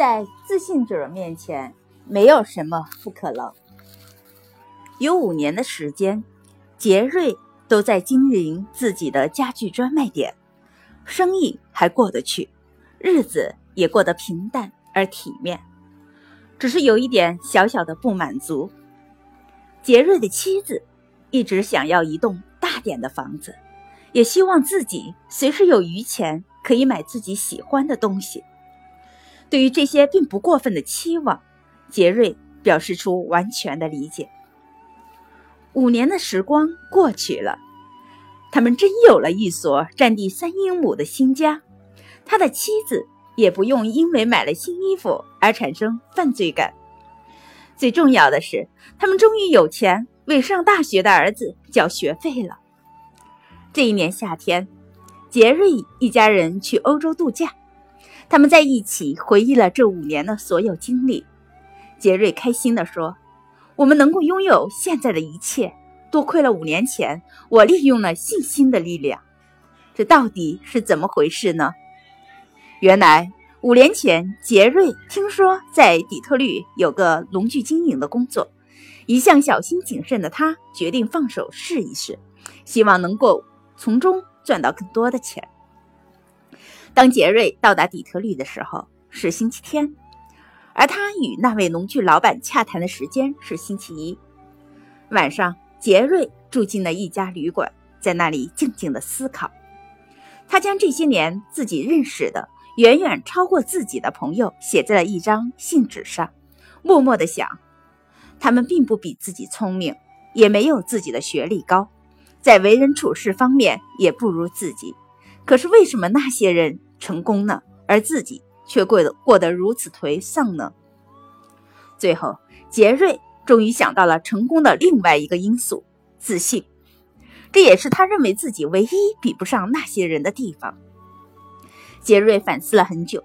在自信者面前，没有什么不可能。有五年的时间，杰瑞都在经营自己的家具专卖店，生意还过得去，日子也过得平淡而体面。只是有一点小小的不满足，杰瑞的妻子一直想要一栋大点的房子，也希望自己随时有余钱可以买自己喜欢的东西。对于这些并不过分的期望，杰瑞表示出完全的理解。五年的时光过去了，他们真有了一所占地三英亩的新家，他的妻子。也不用因为买了新衣服而产生犯罪感。最重要的是，他们终于有钱为上大学的儿子缴学费了。这一年夏天，杰瑞一家人去欧洲度假，他们在一起回忆了这五年的所有经历。杰瑞开心地说：“我们能够拥有现在的一切，多亏了五年前我利用了信心的力量。这到底是怎么回事呢？”原来五年前，杰瑞听说在底特律有个农具经营的工作，一向小心谨慎的他决定放手试一试，希望能够从中赚到更多的钱。当杰瑞到达底特律的时候是星期天，而他与那位农具老板洽谈的时间是星期一晚上。杰瑞住进了一家旅馆，在那里静静的思考，他将这些年自己认识的。远远超过自己的朋友，写在了一张信纸上，默默的想：他们并不比自己聪明，也没有自己的学历高，在为人处事方面也不如自己。可是为什么那些人成功呢，而自己却过得过得如此颓丧呢？最后，杰瑞终于想到了成功的另外一个因素——自信，这也是他认为自己唯一比不上那些人的地方。杰瑞反思了很久，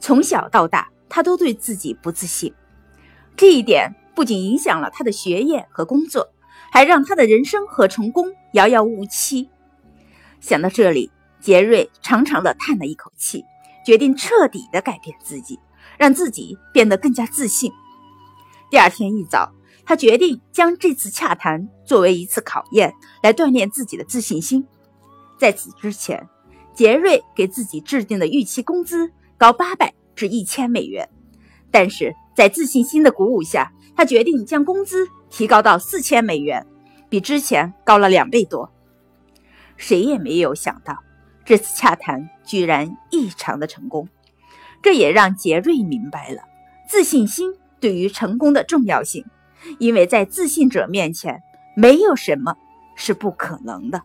从小到大，他都对自己不自信。这一点不仅影响了他的学业和工作，还让他的人生和成功遥遥无期。想到这里，杰瑞长长的叹了一口气，决定彻底的改变自己，让自己变得更加自信。第二天一早，他决定将这次洽谈作为一次考验，来锻炼自己的自信心。在此之前。杰瑞给自己制定的预期工资高八百至一千美元，但是在自信心的鼓舞下，他决定将工资提高到四千美元，比之前高了两倍多。谁也没有想到，这次洽谈居然异常的成功，这也让杰瑞明白了自信心对于成功的重要性，因为在自信者面前，没有什么是不可能的。